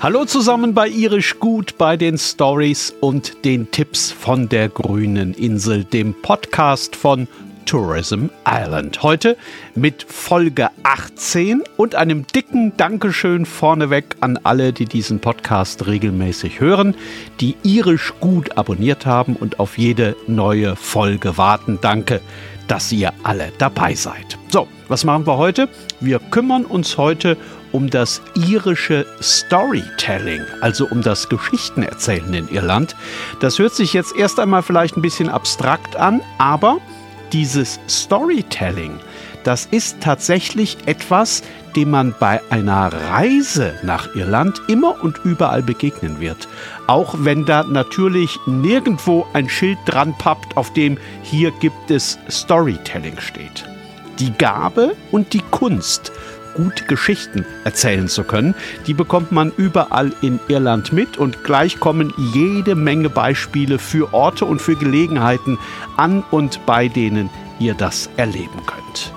Hallo zusammen bei Irisch Gut, bei den Stories und den Tipps von der grünen Insel, dem Podcast von Tourism Island. Heute mit Folge 18 und einem dicken Dankeschön vorneweg an alle, die diesen Podcast regelmäßig hören, die Irisch Gut abonniert haben und auf jede neue Folge warten. Danke, dass ihr alle dabei seid. So, was machen wir heute? Wir kümmern uns heute um das irische Storytelling, also um das Geschichtenerzählen in Irland. Das hört sich jetzt erst einmal vielleicht ein bisschen abstrakt an, aber dieses Storytelling, das ist tatsächlich etwas, dem man bei einer Reise nach Irland immer und überall begegnen wird. Auch wenn da natürlich nirgendwo ein Schild dran pappt, auf dem hier gibt es Storytelling steht. Die Gabe und die Kunst, gute Geschichten erzählen zu können. Die bekommt man überall in Irland mit und gleich kommen jede Menge Beispiele für Orte und für Gelegenheiten an und bei denen ihr das erleben könnt.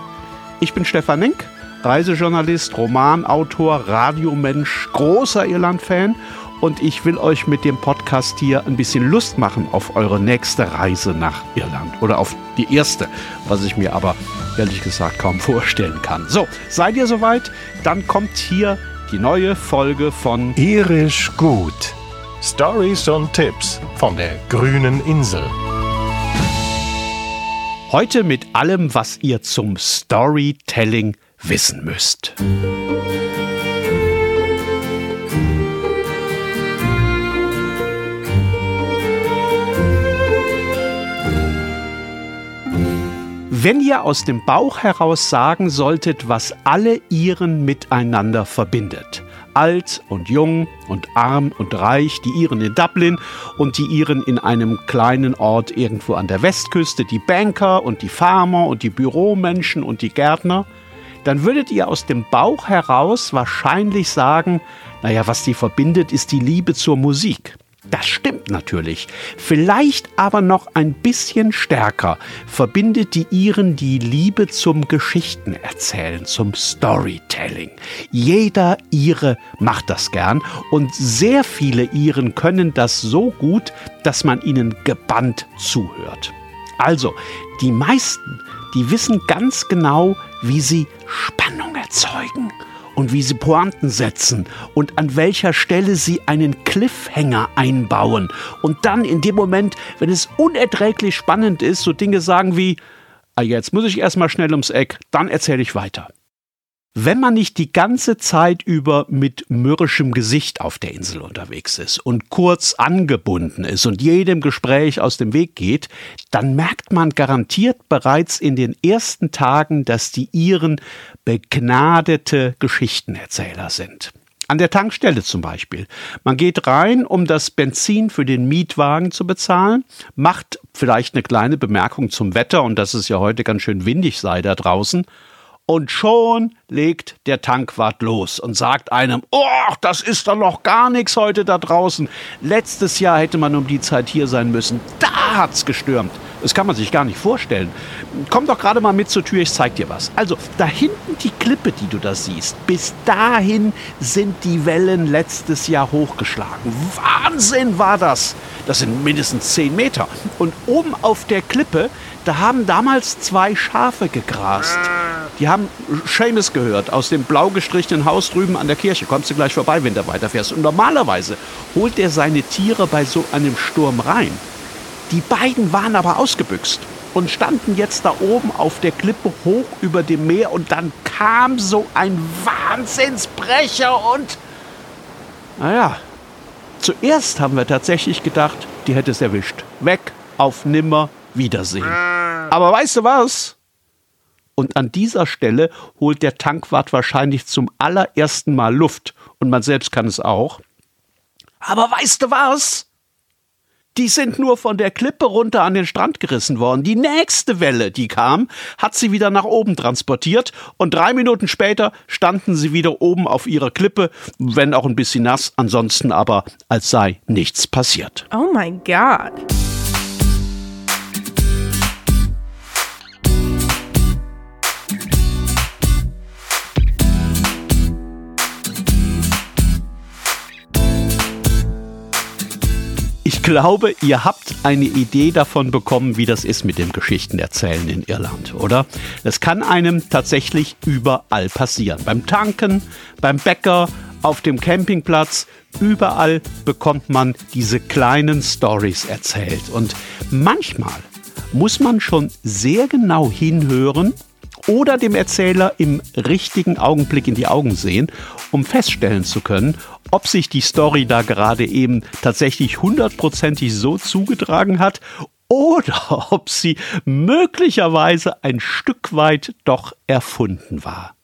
Ich bin Stefan Nenk, Reisejournalist, Romanautor, Radiomensch, großer Irland-Fan und ich will euch mit dem Podcast hier ein bisschen Lust machen auf eure nächste Reise nach Irland oder auf die erste, was ich mir aber ehrlich gesagt kaum vorstellen kann. So, seid ihr soweit? Dann kommt hier die neue Folge von Irisch gut. Stories und Tipps von der grünen Insel. Heute mit allem, was ihr zum Storytelling wissen müsst. Wenn ihr aus dem Bauch heraus sagen solltet, was alle Iren miteinander verbindet, alt und jung und arm und reich, die Iren in Dublin und die Iren in einem kleinen Ort irgendwo an der Westküste, die Banker und die Farmer und die Büromenschen und die Gärtner, dann würdet ihr aus dem Bauch heraus wahrscheinlich sagen, naja, was die verbindet, ist die Liebe zur Musik. Das stimmt natürlich. Vielleicht aber noch ein bisschen stärker verbindet die Iren die Liebe zum Geschichtenerzählen, zum Storytelling. Jeder Ire macht das gern und sehr viele Iren können das so gut, dass man ihnen gebannt zuhört. Also, die meisten, die wissen ganz genau, wie sie Spannung erzeugen und wie sie Pointen setzen und an welcher Stelle sie einen Cliffhanger einbauen und dann in dem Moment, wenn es unerträglich spannend ist, so Dinge sagen wie, ah, jetzt muss ich erstmal schnell ums Eck, dann erzähle ich weiter. Wenn man nicht die ganze Zeit über mit mürrischem Gesicht auf der Insel unterwegs ist und kurz angebunden ist und jedem Gespräch aus dem Weg geht, dann merkt man garantiert bereits in den ersten Tagen, dass die Iren begnadete Geschichtenerzähler sind. An der Tankstelle zum Beispiel. Man geht rein, um das Benzin für den Mietwagen zu bezahlen, macht vielleicht eine kleine Bemerkung zum Wetter und dass es ja heute ganz schön windig sei da draußen und schon legt der Tankwart los und sagt einem, oh, das ist doch noch gar nichts heute da draußen. Letztes Jahr hätte man um die Zeit hier sein müssen. Da hat's gestürmt. Das kann man sich gar nicht vorstellen. Komm doch gerade mal mit zur Tür, ich zeig dir was. Also, da hinten die Klippe, die du da siehst, bis dahin sind die Wellen letztes Jahr hochgeschlagen. Wahnsinn war das! Das sind mindestens zehn Meter. Und oben auf der Klippe, da haben damals zwei Schafe gegrast. Die haben Seamus gehört aus dem blau gestrichenen Haus drüben an der Kirche. Kommst du gleich vorbei, wenn du weiterfährst. Und normalerweise holt er seine Tiere bei so einem Sturm rein. Die beiden waren aber ausgebüxt und standen jetzt da oben auf der Klippe hoch über dem Meer und dann kam so ein Wahnsinnsbrecher und naja, zuerst haben wir tatsächlich gedacht, die hätte es erwischt. Weg, auf nimmer, Wiedersehen. Aber weißt du was? Und an dieser Stelle holt der Tankwart wahrscheinlich zum allerersten Mal Luft. Und man selbst kann es auch. Aber weißt du was? Die sind nur von der Klippe runter an den Strand gerissen worden. Die nächste Welle, die kam, hat sie wieder nach oben transportiert und drei Minuten später standen sie wieder oben auf ihrer Klippe, wenn auch ein bisschen nass, ansonsten aber als sei nichts passiert. Oh mein Gott. Ich glaube, ihr habt eine Idee davon bekommen, wie das ist mit dem Geschichtenerzählen in Irland, oder? Das kann einem tatsächlich überall passieren. Beim Tanken, beim Bäcker, auf dem Campingplatz, überall bekommt man diese kleinen Stories erzählt. Und manchmal muss man schon sehr genau hinhören oder dem Erzähler im richtigen Augenblick in die Augen sehen, um feststellen zu können, ob sich die Story da gerade eben tatsächlich hundertprozentig so zugetragen hat oder ob sie möglicherweise ein Stück weit doch erfunden war.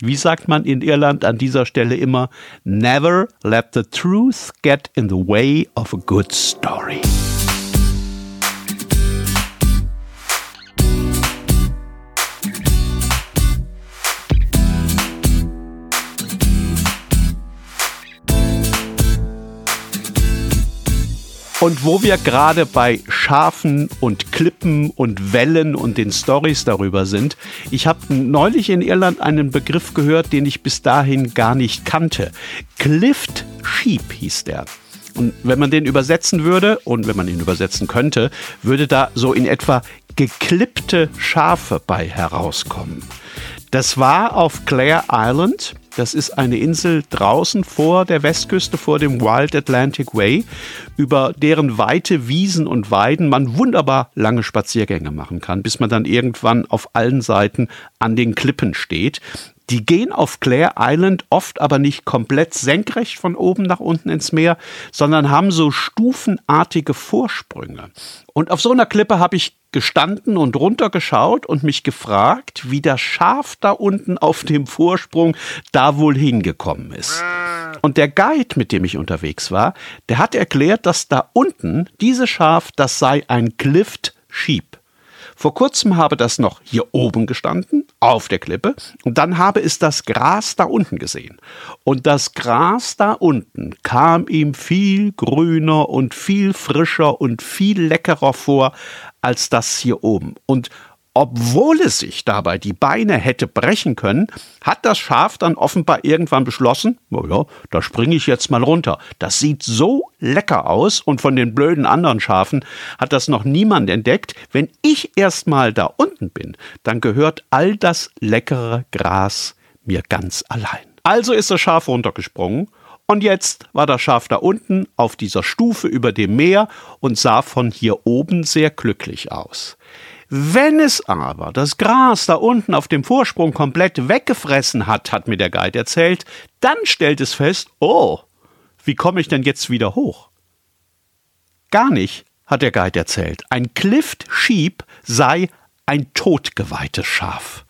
Wie sagt man in Irland an dieser Stelle immer? Never let the truth get in the way of a good story. Und wo wir gerade bei Schafen und Klippen und Wellen und den Stories darüber sind, ich habe neulich in Irland einen Begriff gehört, den ich bis dahin gar nicht kannte. Clift Sheep hieß der. Und wenn man den übersetzen würde, und wenn man ihn übersetzen könnte, würde da so in etwa geklippte Schafe bei herauskommen. Das war auf Clare Island das ist eine Insel draußen vor der Westküste, vor dem Wild Atlantic Way, über deren weite Wiesen und Weiden man wunderbar lange Spaziergänge machen kann, bis man dann irgendwann auf allen Seiten an den Klippen steht. Die gehen auf Clare Island oft aber nicht komplett senkrecht von oben nach unten ins Meer, sondern haben so stufenartige Vorsprünge. Und auf so einer Klippe habe ich gestanden und runtergeschaut und mich gefragt, wie das Schaf da unten auf dem Vorsprung da wohl hingekommen ist. Und der Guide, mit dem ich unterwegs war, der hat erklärt, dass da unten dieses Schaf, das sei ein Clift Sheep. Vor kurzem habe das noch hier oben gestanden, auf der Klippe, und dann habe es das Gras da unten gesehen. Und das Gras da unten kam ihm viel grüner und viel frischer und viel leckerer vor als das hier oben. Und obwohl es sich dabei die Beine hätte brechen können, hat das Schaf dann offenbar irgendwann beschlossen, naja, da springe ich jetzt mal runter. Das sieht so lecker aus und von den blöden anderen Schafen hat das noch niemand entdeckt. Wenn ich erst mal da unten bin, dann gehört all das leckere Gras mir ganz allein. Also ist das Schaf runtergesprungen und jetzt war das Schaf da unten auf dieser Stufe über dem Meer und sah von hier oben sehr glücklich aus. Wenn es aber das Gras da unten auf dem Vorsprung komplett weggefressen hat, hat mir der Guide erzählt, dann stellt es fest, oh, wie komme ich denn jetzt wieder hoch? Gar nicht, hat der Guide erzählt. Ein Clift Sheep sei ein totgeweihtes Schaf.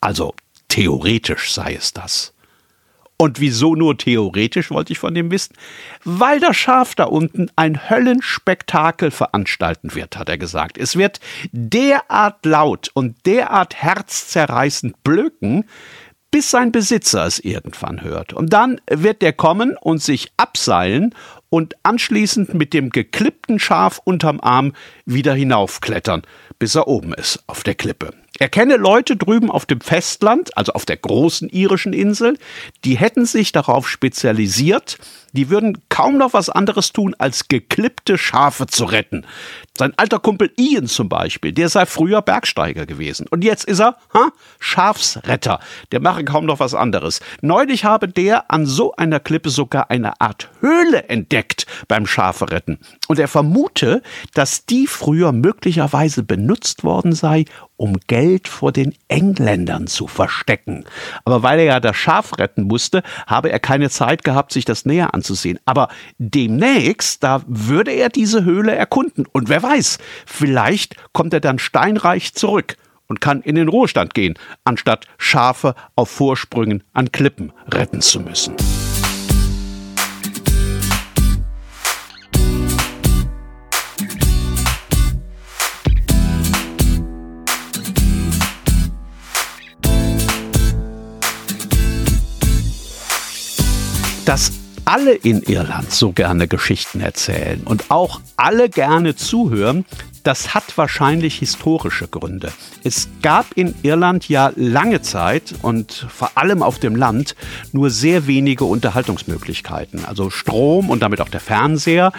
Also theoretisch sei es das. Und wieso nur theoretisch, wollte ich von dem wissen? Weil das Schaf da unten ein Höllenspektakel veranstalten wird, hat er gesagt. Es wird derart laut und derart herzzerreißend blöken, bis sein Besitzer es irgendwann hört. Und dann wird der kommen und sich abseilen und anschließend mit dem geklippten Schaf unterm Arm wieder hinaufklettern, bis er oben ist auf der Klippe. Er kenne Leute drüben auf dem Festland, also auf der großen irischen Insel, die hätten sich darauf spezialisiert, die würden kaum noch was anderes tun, als geklippte Schafe zu retten. Sein alter Kumpel Ian zum Beispiel, der sei früher Bergsteiger gewesen. Und jetzt ist er ha, Schafsretter. Der mache kaum noch was anderes. Neulich habe der an so einer Klippe sogar eine Art Höhle entdeckt beim Schaferetten. Und er vermute, dass die früher möglicherweise benutzt worden sei, um Geld vor den Engländern zu verstecken. Aber weil er ja das Schaf retten musste, habe er keine Zeit gehabt, sich das näher anzusehen. Aber demnächst, da würde er diese Höhle erkunden. Und wer weiß, vielleicht kommt er dann steinreich zurück und kann in den Ruhestand gehen, anstatt Schafe auf Vorsprüngen an Klippen retten zu müssen. dass alle in Irland so gerne Geschichten erzählen und auch alle gerne zuhören, Das hat wahrscheinlich historische Gründe. Es gab in Irland ja lange Zeit und vor allem auf dem Land nur sehr wenige Unterhaltungsmöglichkeiten. Also Strom und damit auch der Fernseher,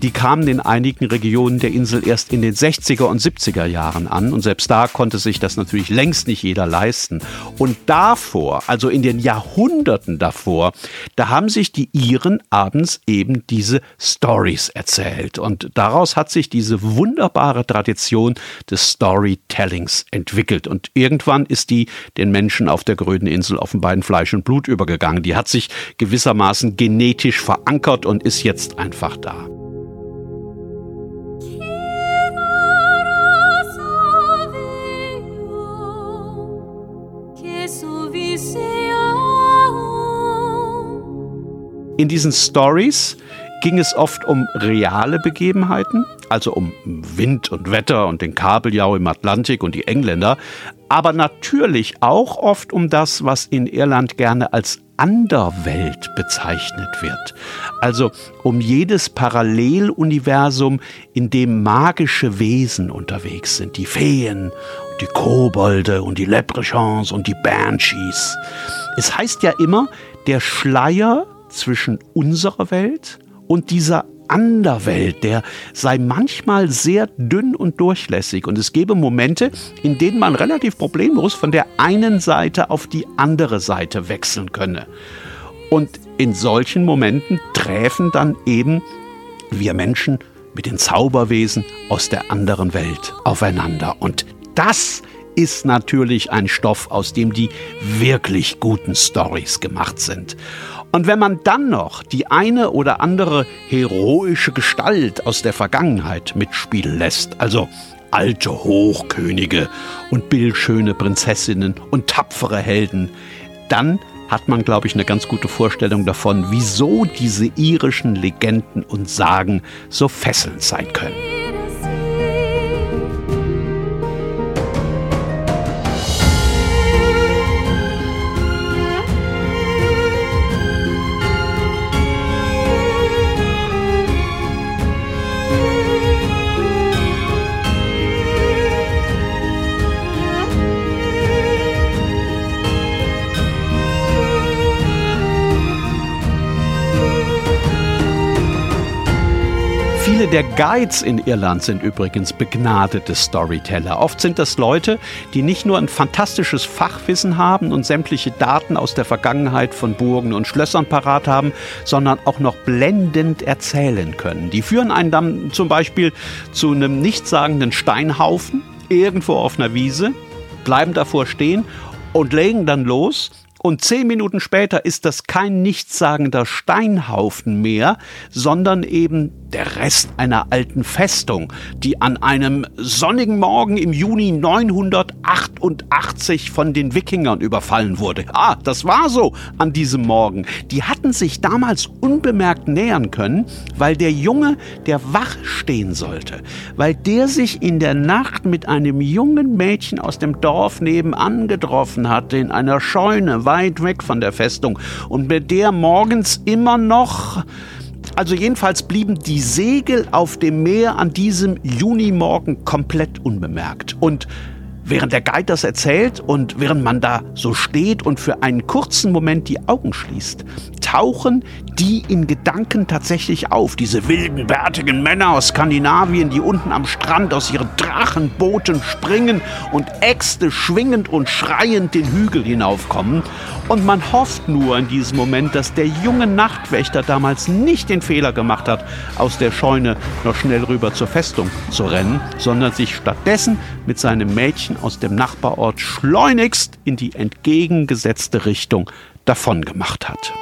die kamen in einigen Regionen der Insel erst in den 60er und 70er Jahren an und selbst da konnte sich das natürlich längst nicht jeder leisten. Und davor, also in den Jahrhunderten davor, da haben sich die Iren abends eben diese Stories erzählt und daraus hat sich diese wunderbare wunderbare Tradition des Storytellings entwickelt. Und irgendwann ist die den Menschen auf der grünen Insel offenbar in Fleisch und Blut übergegangen. Die hat sich gewissermaßen genetisch verankert und ist jetzt einfach da. In diesen Stories ging es oft um reale Begebenheiten, also um Wind und Wetter und den Kabeljau im Atlantik und die Engländer, aber natürlich auch oft um das, was in Irland gerne als Anderwelt bezeichnet wird. Also um jedes Paralleluniversum, in dem magische Wesen unterwegs sind, die Feen, die Kobolde und die Leprechauns und die Banshees. Es heißt ja immer, der Schleier zwischen unserer Welt und dieser Anderwelt, der sei manchmal sehr dünn und durchlässig und es gebe Momente, in denen man relativ problemlos von der einen Seite auf die andere Seite wechseln könne. Und in solchen Momenten träfen dann eben wir Menschen mit den Zauberwesen aus der anderen Welt aufeinander. Und das ist natürlich ein Stoff, aus dem die wirklich guten Stories gemacht sind. Und wenn man dann noch die eine oder andere heroische Gestalt aus der Vergangenheit mitspielen lässt, also alte Hochkönige und bildschöne Prinzessinnen und tapfere Helden, dann hat man, glaube ich, eine ganz gute Vorstellung davon, wieso diese irischen Legenden und Sagen so fesselnd sein können. Viele der Guides in Irland sind übrigens begnadete Storyteller. Oft sind das Leute, die nicht nur ein fantastisches Fachwissen haben und sämtliche Daten aus der Vergangenheit von Burgen und Schlössern parat haben, sondern auch noch blendend erzählen können. Die führen einen dann zum Beispiel zu einem nichtssagenden Steinhaufen irgendwo auf einer Wiese, bleiben davor stehen und legen dann los und zehn Minuten später ist das kein nichtssagender Steinhaufen mehr, sondern eben der Rest einer alten Festung, die an einem sonnigen Morgen im Juni 988 von den Wikingern überfallen wurde. Ah, das war so an diesem Morgen. Die hatten sich damals unbemerkt nähern können, weil der Junge, der wach stehen sollte, weil der sich in der Nacht mit einem jungen Mädchen aus dem Dorf nebenan getroffen hatte, in einer Scheune weit weg von der Festung und mit der morgens immer noch also jedenfalls blieben die Segel auf dem Meer an diesem Junimorgen komplett unbemerkt. Und während der Guide das erzählt und während man da so steht und für einen kurzen Moment die Augen schließt, tauchen die in Gedanken tatsächlich auf. Diese wilden, bärtigen Männer aus Skandinavien, die unten am Strand aus ihren Drachenbooten springen und Äxte schwingend und schreiend den Hügel hinaufkommen. Und man hofft nur in diesem Moment, dass der junge Nachtwächter damals nicht den Fehler gemacht hat, aus der Scheune noch schnell rüber zur Festung zu rennen, sondern sich stattdessen mit seinem Mädchen aus dem Nachbarort schleunigst in die entgegengesetzte Richtung davongemacht hat.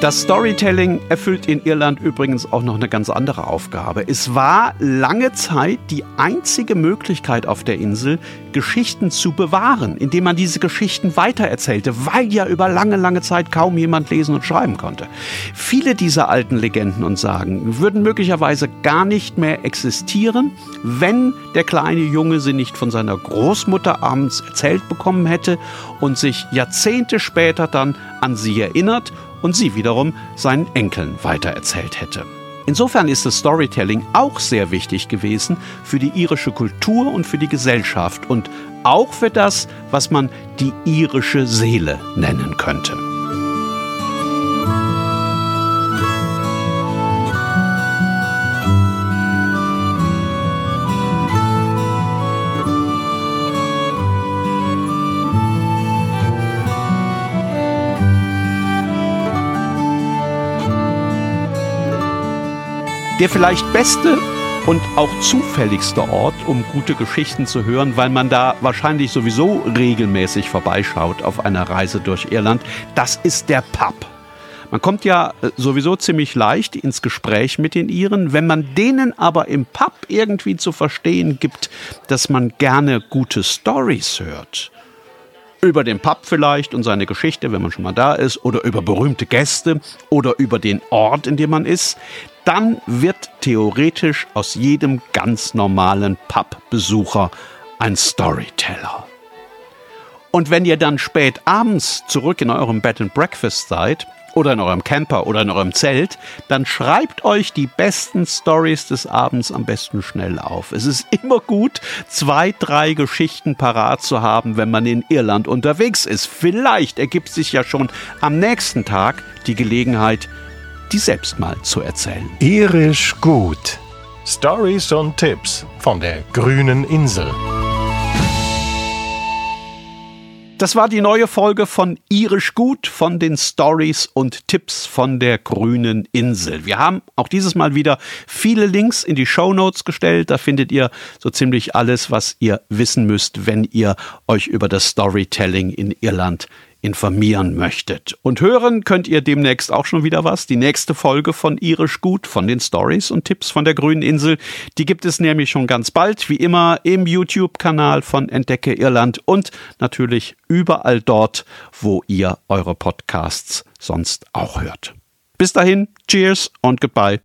Das Storytelling erfüllt in Irland übrigens auch noch eine ganz andere Aufgabe. Es war lange Zeit die einzige Möglichkeit auf der Insel, Geschichten zu bewahren, indem man diese Geschichten weitererzählte, weil ja über lange, lange Zeit kaum jemand lesen und schreiben konnte. Viele dieser alten Legenden und Sagen würden möglicherweise gar nicht mehr existieren, wenn der kleine Junge sie nicht von seiner Großmutter abends erzählt bekommen hätte und sich Jahrzehnte später dann an sie erinnert und sie wiederum seinen Enkeln weitererzählt hätte. Insofern ist das Storytelling auch sehr wichtig gewesen für die irische Kultur und für die Gesellschaft und auch für das, was man die irische Seele nennen könnte. Der vielleicht beste und auch zufälligste Ort, um gute Geschichten zu hören, weil man da wahrscheinlich sowieso regelmäßig vorbeischaut auf einer Reise durch Irland, das ist der Pub. Man kommt ja äh, sowieso ziemlich leicht ins Gespräch mit den Iren. Wenn man denen aber im Pub irgendwie zu verstehen gibt, dass man gerne gute Stories hört, über den Pub vielleicht und seine Geschichte, wenn man schon mal da ist, oder über berühmte Gäste oder über den Ort, in dem man ist, dann wird theoretisch aus jedem ganz normalen Pub-Besucher ein Storyteller. Und wenn ihr dann spät abends zurück in eurem Bed and Breakfast seid oder in eurem Camper oder in eurem Zelt, dann schreibt euch die besten Stories des Abends am besten schnell auf. Es ist immer gut, zwei, drei Geschichten parat zu haben, wenn man in Irland unterwegs ist. Vielleicht ergibt sich ja schon am nächsten Tag die Gelegenheit, die selbst mal zu erzählen. Irisch gut. Stories und Tipps von der grünen Insel. Das war die neue Folge von Irisch Gut von den Stories und Tipps von der grünen Insel. Wir haben auch dieses Mal wieder viele Links in die Show Notes gestellt. Da findet ihr so ziemlich alles, was ihr wissen müsst, wenn ihr euch über das Storytelling in Irland informieren möchtet. Und hören könnt ihr demnächst auch schon wieder was. Die nächste Folge von Irisch Gut, von den Stories und Tipps von der Grünen Insel, die gibt es nämlich schon ganz bald, wie immer im YouTube-Kanal von Entdecke Irland und natürlich überall dort, wo ihr eure Podcasts sonst auch hört. Bis dahin, cheers und goodbye.